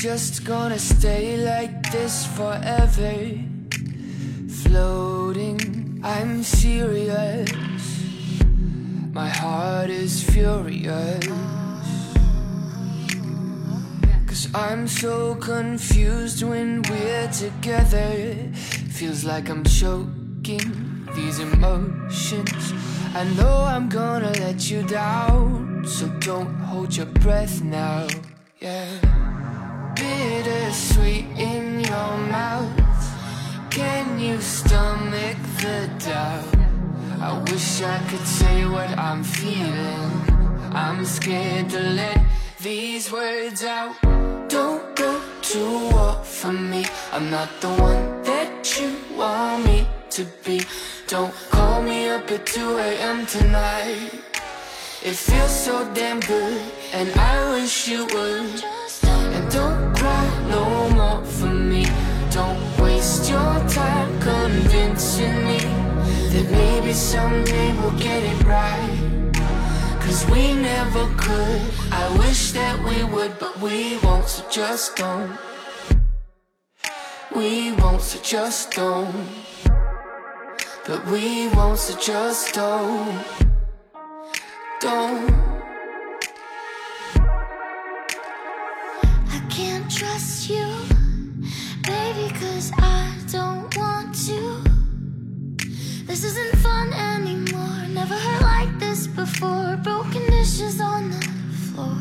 Just gonna stay like this forever? Floating, I'm serious. My heart is furious. Cause I'm so confused when we're together. Feels like I'm choking these emotions. I know I'm gonna let you down, so don't hold your breath now. Yeah. Bittersweet in your mouth. Can you stomach the doubt? I wish I could say what I'm feeling. I'm scared to let these words out. Don't go to war for me. I'm not the one that you want me to be. Don't call me up at 2 a.m. tonight. It feels so damn good, and I wish you would. No more for me. Don't waste your time convincing me that maybe someday we'll get it right. Cause we never could. I wish that we would, but we won't, so just don't. We won't, so just don't. But we won't, so just don't. Don't. Never hurt like this before. Broken dishes on the floor.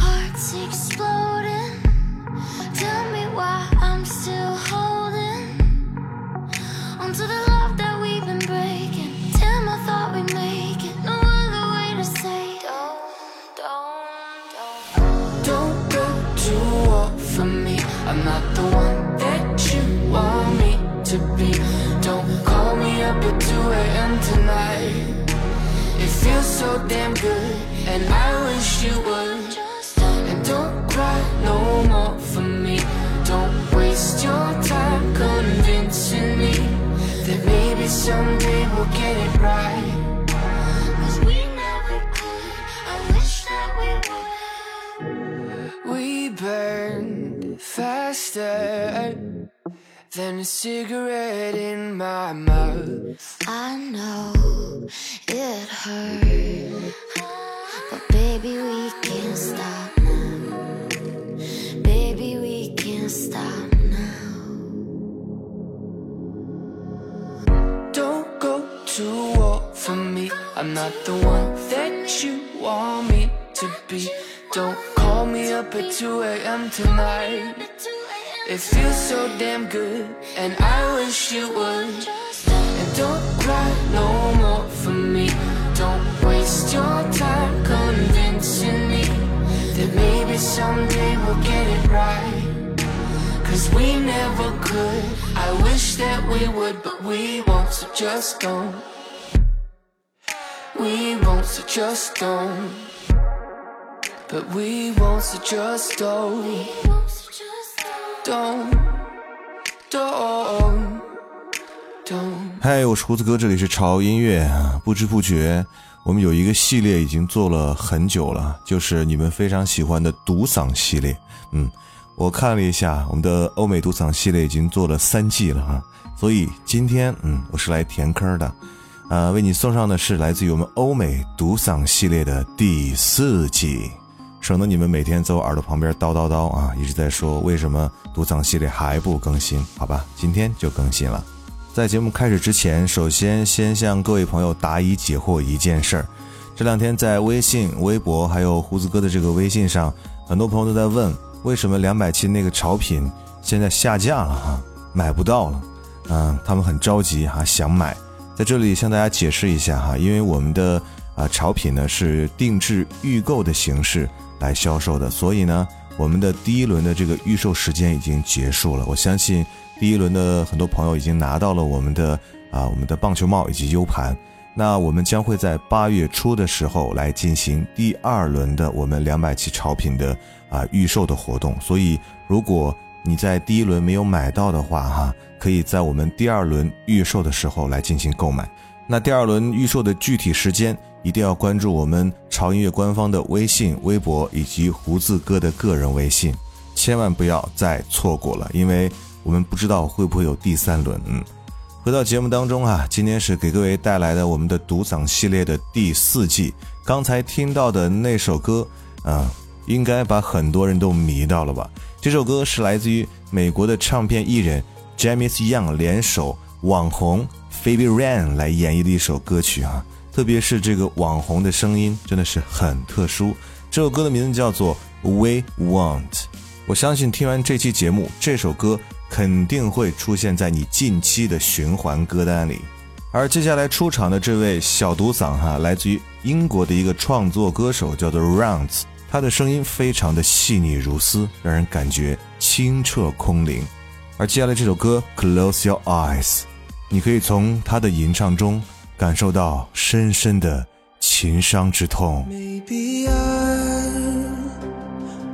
Hearts exploding. Tell me why I'm still holding onto the love so damn good, and I wish you would. And don't cry no more for me. Don't waste your time convincing me that maybe someday we'll get it right. Cause we never could. I wish that we would. We burned faster than a cigarette in my mouth. I know it hurt. But baby, we can't stop now. Baby, we can't stop now. Don't go to war for me. I'm not the one that you want me to be. Don't call me up at 2 a.m. tonight. It feels so damn good, and I wish you would. And don't cry no more for me. Don't waste your time convincing me that maybe someday we'll get it right. Cause we never could. I wish that we would, but we won't, so just don't. We won't, so just don't. But we won't, so just don't. Don't, don't, don't. 嗨，我是胡子哥，这里是潮音乐啊。不知不觉，我们有一个系列已经做了很久了，就是你们非常喜欢的独嗓系列。嗯，我看了一下，我们的欧美独嗓系列已经做了三季了啊。所以今天，嗯，我是来填坑的。呃，为你送上的是来自于我们欧美独嗓系列的第四季，省得你们每天在我耳朵旁边叨叨叨啊，一直在说为什么独藏系列还不更新？好吧，今天就更新了。在节目开始之前，首先先向各位朋友答疑解惑一件事儿。这两天在微信、微博还有胡子哥的这个微信上，很多朋友都在问，为什么两百期那个潮品现在下架了哈，买不到了。嗯，他们很着急哈，想买。在这里向大家解释一下哈，因为我们的啊潮品呢是定制预购的形式来销售的，所以呢我们的第一轮的这个预售时间已经结束了。我相信第一轮的很多朋友已经拿到了我们的啊我们的棒球帽以及 U 盘，那我们将会在八月初的时候来进行第二轮的我们两百期潮品的啊预售的活动，所以如果你在第一轮没有买到的话，哈，可以在我们第二轮预售的时候来进行购买。那第二轮预售的具体时间，一定要关注我们潮音乐官方的微信、微博以及胡子哥的个人微信，千万不要再错过了，因为我们不知道会不会有第三轮。嗯，回到节目当中啊，今天是给各位带来的我们的独嗓系列的第四季。刚才听到的那首歌，啊，应该把很多人都迷到了吧？这首歌是来自于美国的唱片艺人 James Young 联手网红 Baby Rain 来演绎的一首歌曲啊，特别是这个网红的声音真的是很特殊。这首歌的名字叫做 We Want。我相信听完这期节目，这首歌肯定会出现在你近期的循环歌单里。而接下来出场的这位小独嗓哈，来自于英国的一个创作歌手，叫做 Rounds。他的声音非常的细腻如丝，让人感觉清澈空灵。而接下来这首歌《Close Your Eyes》，你可以从他的吟唱中感受到深深的情伤之痛。Maybe I,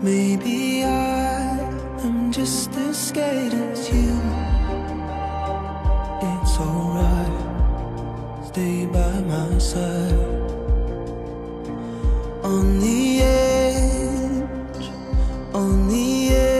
maybe I am just as scared as you. It's alright, stay by my side. On the edge, on the edge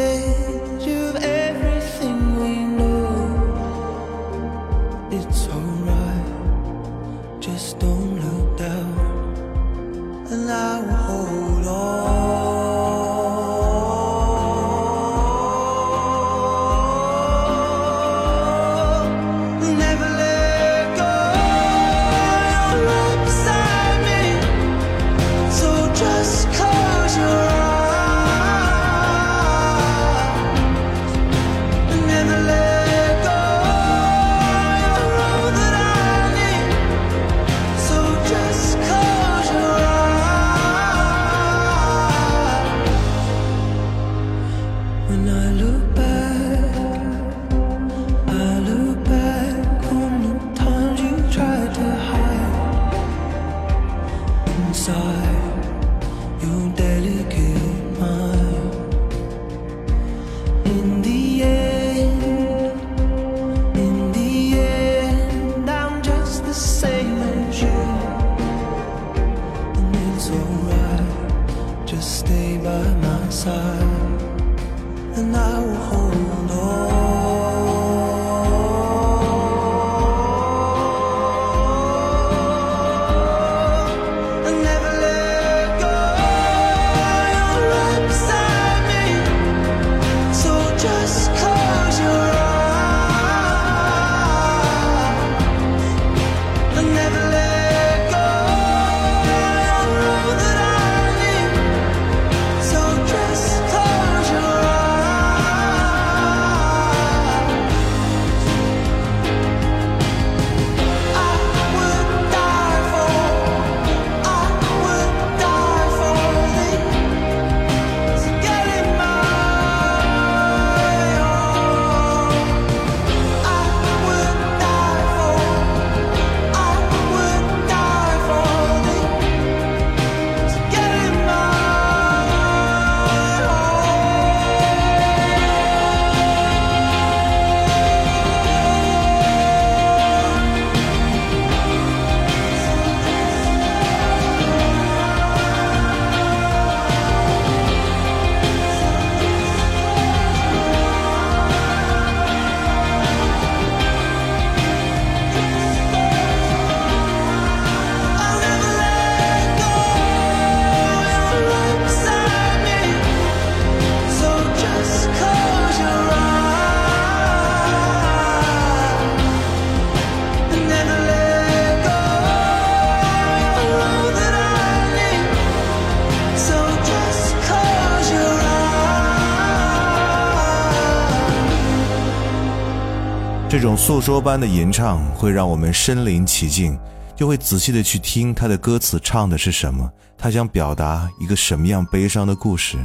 这种诉说般的吟唱会让我们身临其境，就会仔细的去听他的歌词唱的是什么，他想表达一个什么样悲伤的故事，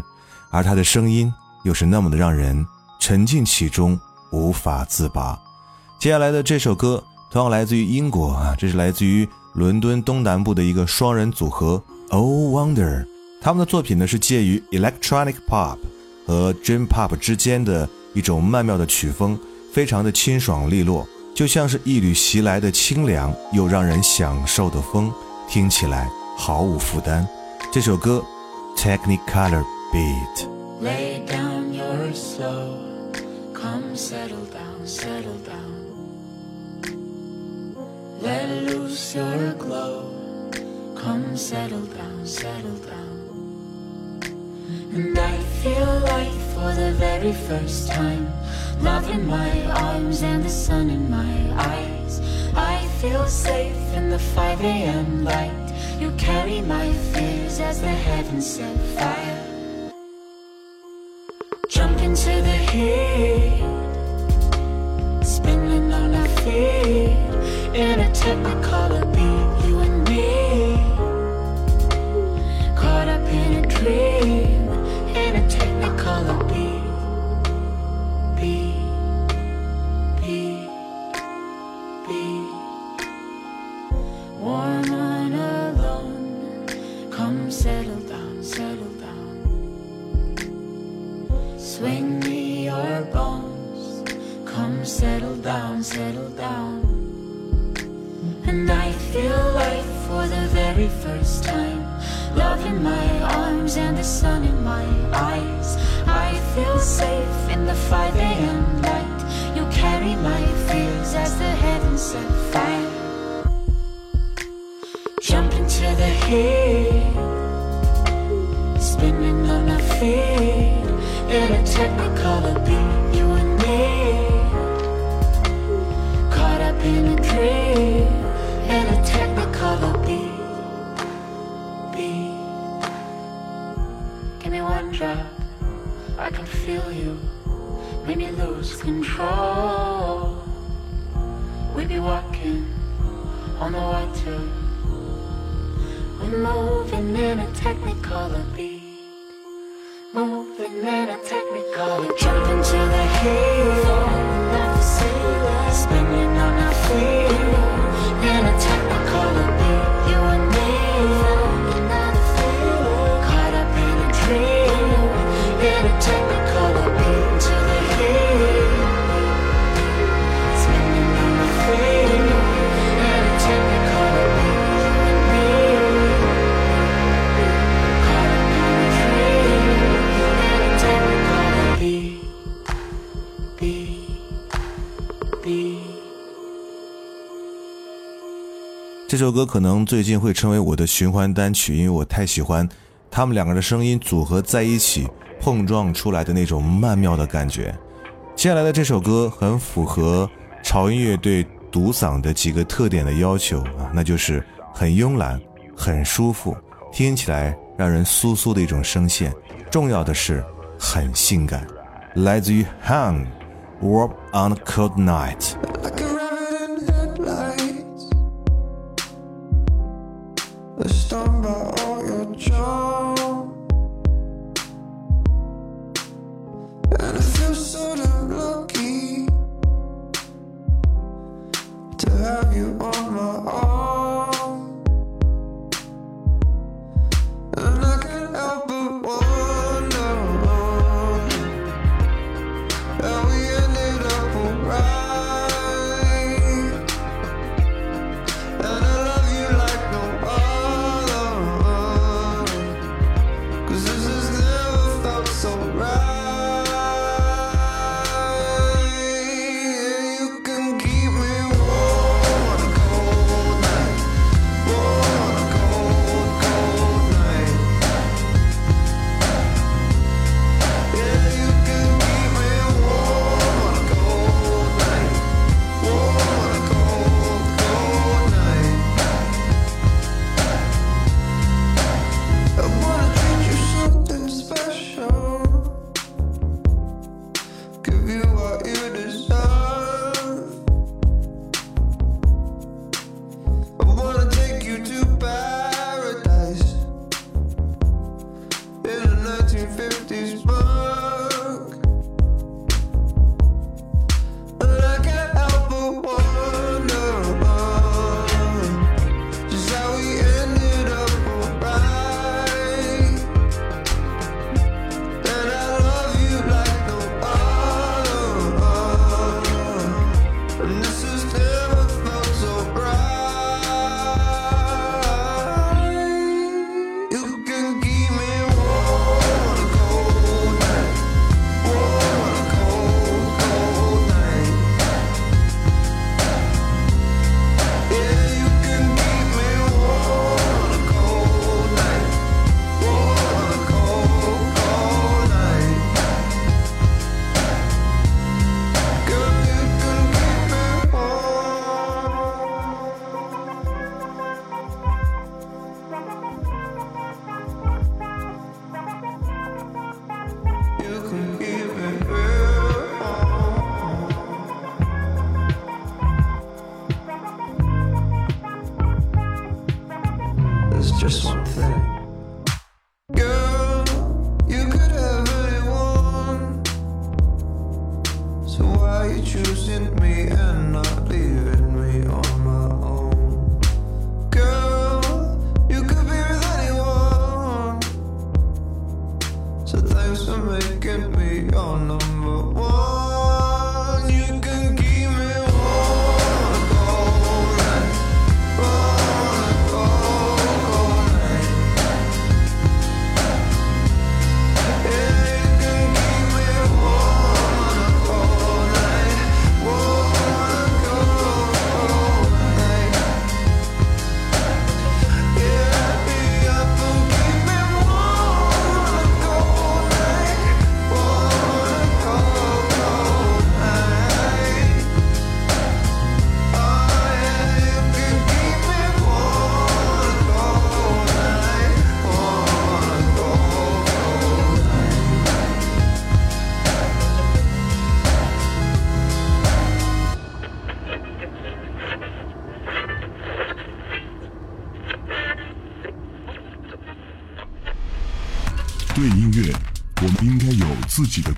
而他的声音又是那么的让人沉浸其中，无法自拔。接下来的这首歌同样来自于英国啊，这是来自于伦敦东南部的一个双人组合 O Wonder，他们的作品呢是介于 Electronic Pop 和 Dream Pop 之间的一种曼妙的曲风。非常的清爽利落，就像是一缕袭来的清凉又让人享受的风，听起来毫无负担。这首歌，Technicolor Beat。Lay down your soul, come settle down, settle down. Let loose your glow, come settle down, settle down. And I feel like for the very first time Love in my arms and the sun in my eyes. I feel safe in the 5 a.m. light. You carry my fears as the heavens set fire. Jump into the heat, spinning on our feet in a technicolor beat. Arms and the sun in my eyes. I feel safe in the 5 a.m. light. You carry my fears as the heavens set fire. Jump into the heat, spinning on our feet in a technicolor beat. Drop, I can feel you. Make me lose control. We be walking on the water. We're moving in a technicolor beat. Moving in a technicolor. Jump into the heat. Falling off the ceiling. Spinning on our feet. In a technicolor 这首歌可能最近会成为我的循环单曲，因为我太喜欢他们两个的声音组合在一起碰撞出来的那种曼妙的感觉。接下来的这首歌很符合潮音乐对独嗓的几个特点的要求啊，那就是很慵懒、很舒服，听起来让人酥酥的一种声线，重要的是很性感。来自于 Hang《Warp on a Cold Night》。Only give me your number.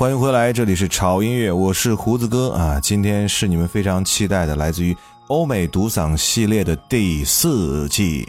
欢迎回来这里是潮音乐我是胡子哥。啊今天是你们非常期待的来自于欧美独嗓系列的第四季。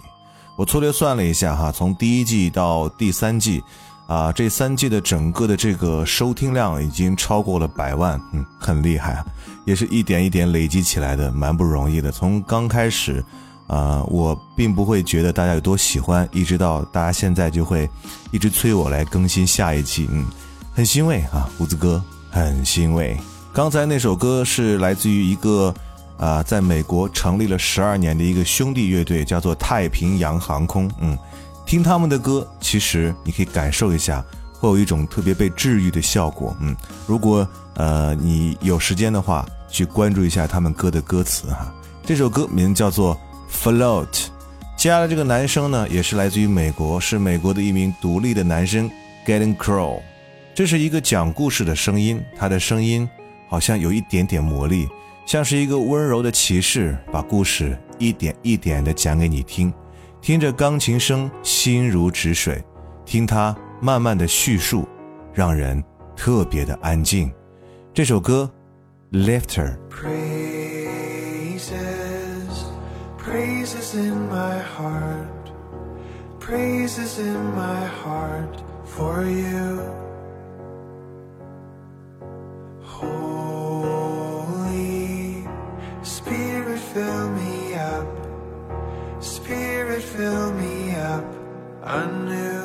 我粗略算了一下哈从第一季到第三季啊这三季的整个的这个收听量已经超过了百万嗯很厉害啊。也是一点一点累积起来的蛮不容易的。从刚开始啊我并不会觉得大家有多喜欢一直到大家现在就会一直催我来更新下一季嗯。很欣慰啊，胡子哥很欣慰。刚才那首歌是来自于一个啊，在美国成立了十二年的一个兄弟乐队，叫做太平洋航空，嗯。听他们的歌，其实你可以感受一下，会有一种特别被治愈的效果。嗯，如果呃你有时间的话，去关注一下他们歌的歌词哈。这首歌名叫做《Float》，接下来这个男生呢，也是来自于美国，是美国的一名独立的男生 Getting Crow。这是一个讲故事的声音，他的声音好像有一点点魔力，像是一个温柔的骑士，把故事一点一点的讲给你听。听着钢琴声，心如止水；听他慢慢的叙述，让人特别的安静。这首歌《Lifter》。Praises, praises in my heart, praises in my heart for you. I knew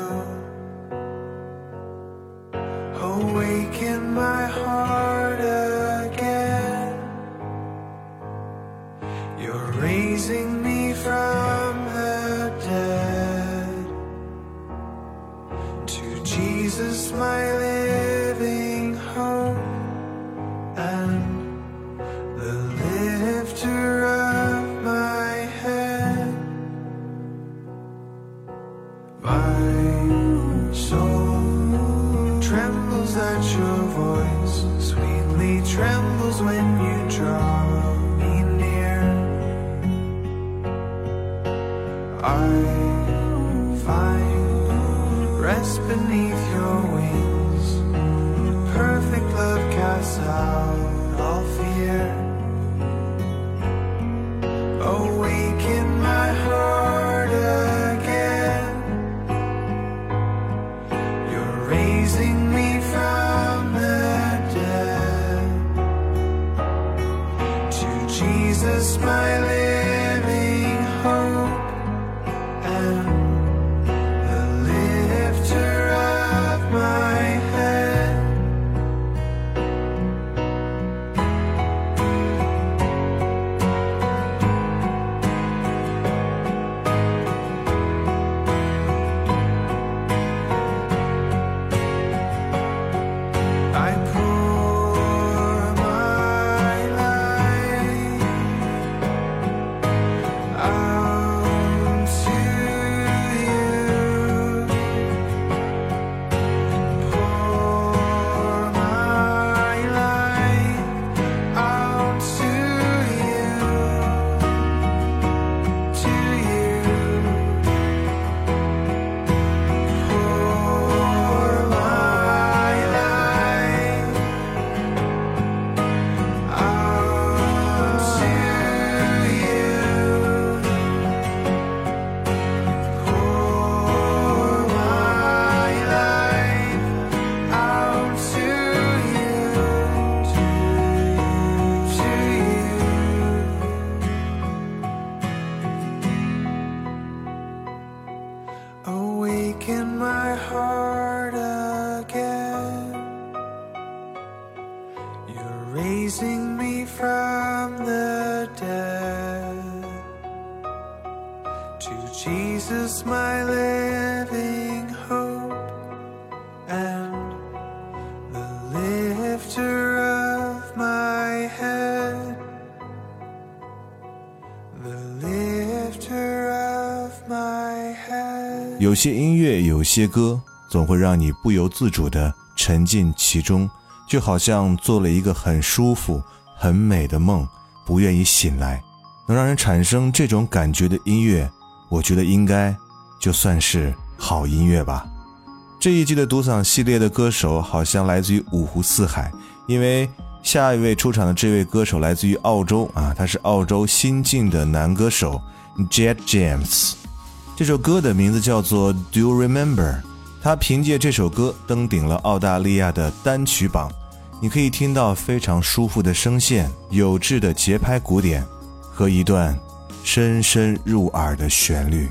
rest beneath your wings. Perfect love casts out all fear. 有些音乐，有些歌，总会让你不由自主地沉浸其中，就好像做了一个很舒服、很美的梦，不愿意醒来。能让人产生这种感觉的音乐，我觉得应该就算是好音乐吧。这一季的独嗓系列的歌手好像来自于五湖四海，因为下一位出场的这位歌手来自于澳洲啊，他是澳洲新晋的男歌手 Jet James。这首歌的名字叫做《Do You Remember》，他凭借这首歌登顶了澳大利亚的单曲榜。你可以听到非常舒服的声线、有致的节拍鼓点和一段深深入耳的旋律。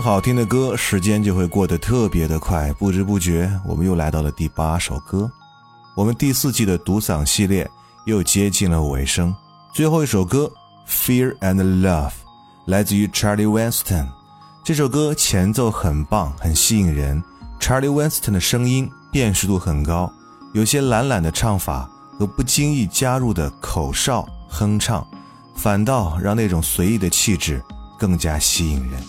好听的歌，时间就会过得特别的快，不知不觉我们又来到了第八首歌。我们第四季的独嗓系列又接近了尾声，最后一首歌《Fear and Love》来自于 Charlie Winston。这首歌前奏很棒，很吸引人。Charlie Winston 的声音辨识度很高，有些懒懒的唱法和不经意加入的口哨哼唱，反倒让那种随意的气质更加吸引人。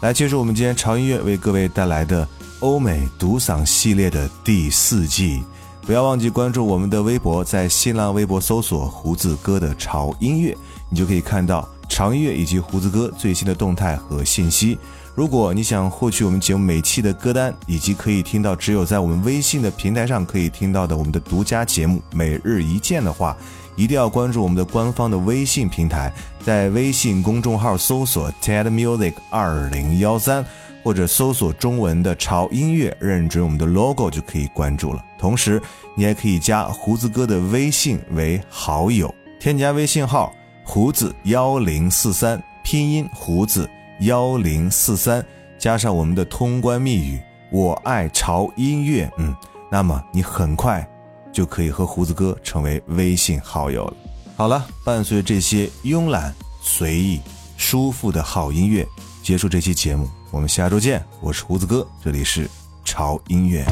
来结束我们今天潮音乐为各位带来的欧美独嗓系列的第四季，不要忘记关注我们的微博，在新浪微博搜索“胡子哥的潮音乐”，你就可以看到潮音乐以及胡子哥最新的动态和信息。如果你想获取我们节目每期的歌单，以及可以听到只有在我们微信的平台上可以听到的我们的独家节目《每日一见》的话，一定要关注我们的官方的微信平台，在微信公众号搜索 TED Music 二零幺三，或者搜索中文的潮音乐，认准我们的 logo 就可以关注了。同时，你还可以加胡子哥的微信为好友，添加微信号胡子幺零四三，拼音胡子幺零四三，加上我们的通关密语“我爱潮音乐”，嗯，那么你很快就可以和胡子哥成为微信好友了。好了，伴随这些慵懒、随意、舒服的好音乐，结束这期节目，我们下周见。我是胡子哥，这里是潮音乐。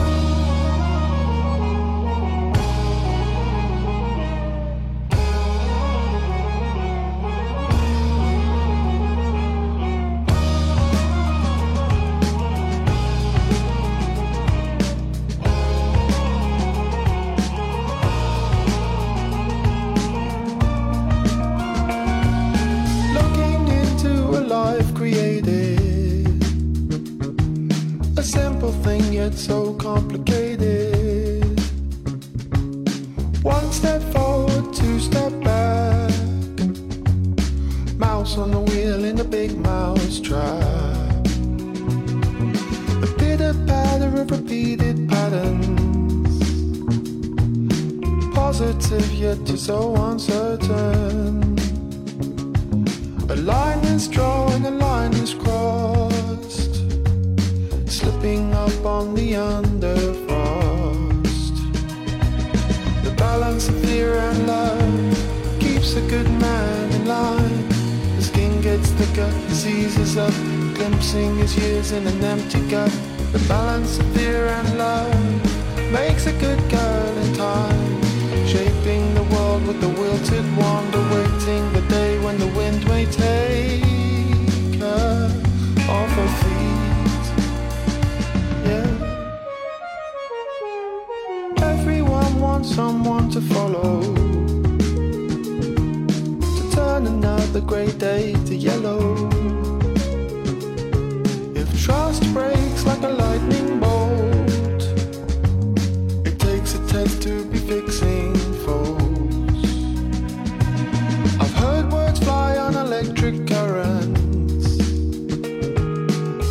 Positive yet just so uncertain. A line is drawn, a line is crossed. Slipping up on the underfrost. The balance of fear and love keeps a good man in line. The skin gets thicker, he seizes up, glimpsing his years in an empty gut. The balance of fear and love makes a good girl in time. Shaping the world with the wilted to wander, waiting the day when the wind may take her off her feet. Yeah. Everyone wants someone to follow. To turn another grey day to yellow. If trust breaks like a lightning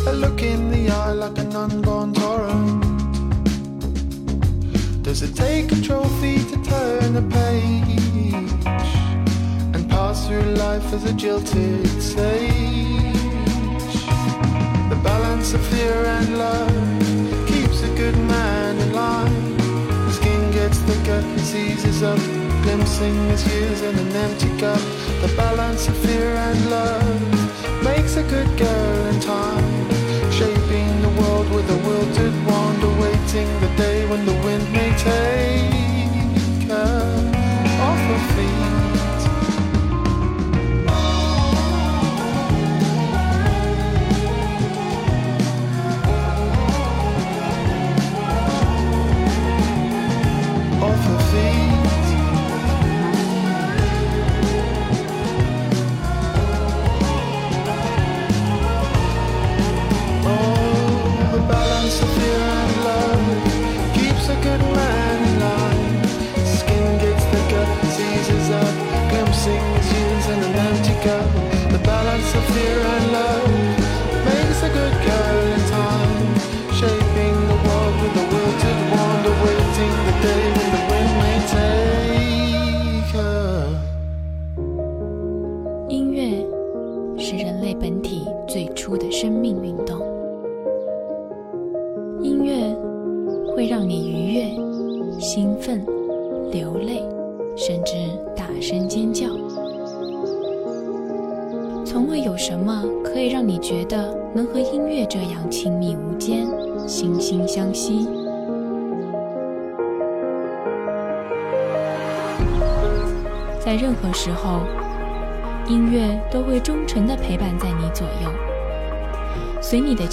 A look in the eye like an unborn torrent. Does it take a trophy to turn a page and pass through life as a jilted sage? The balance of fear and love keeps a good man in line. The skin gets thicker, he seizes up, glimpsing his years in an empty cup. The balance of fear and love makes a good girl in time. The day when the wind may take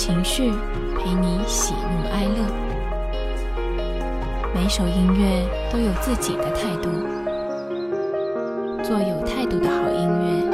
情绪，陪你喜怒哀乐。每首音乐都有自己的态度，做有态度的好音乐，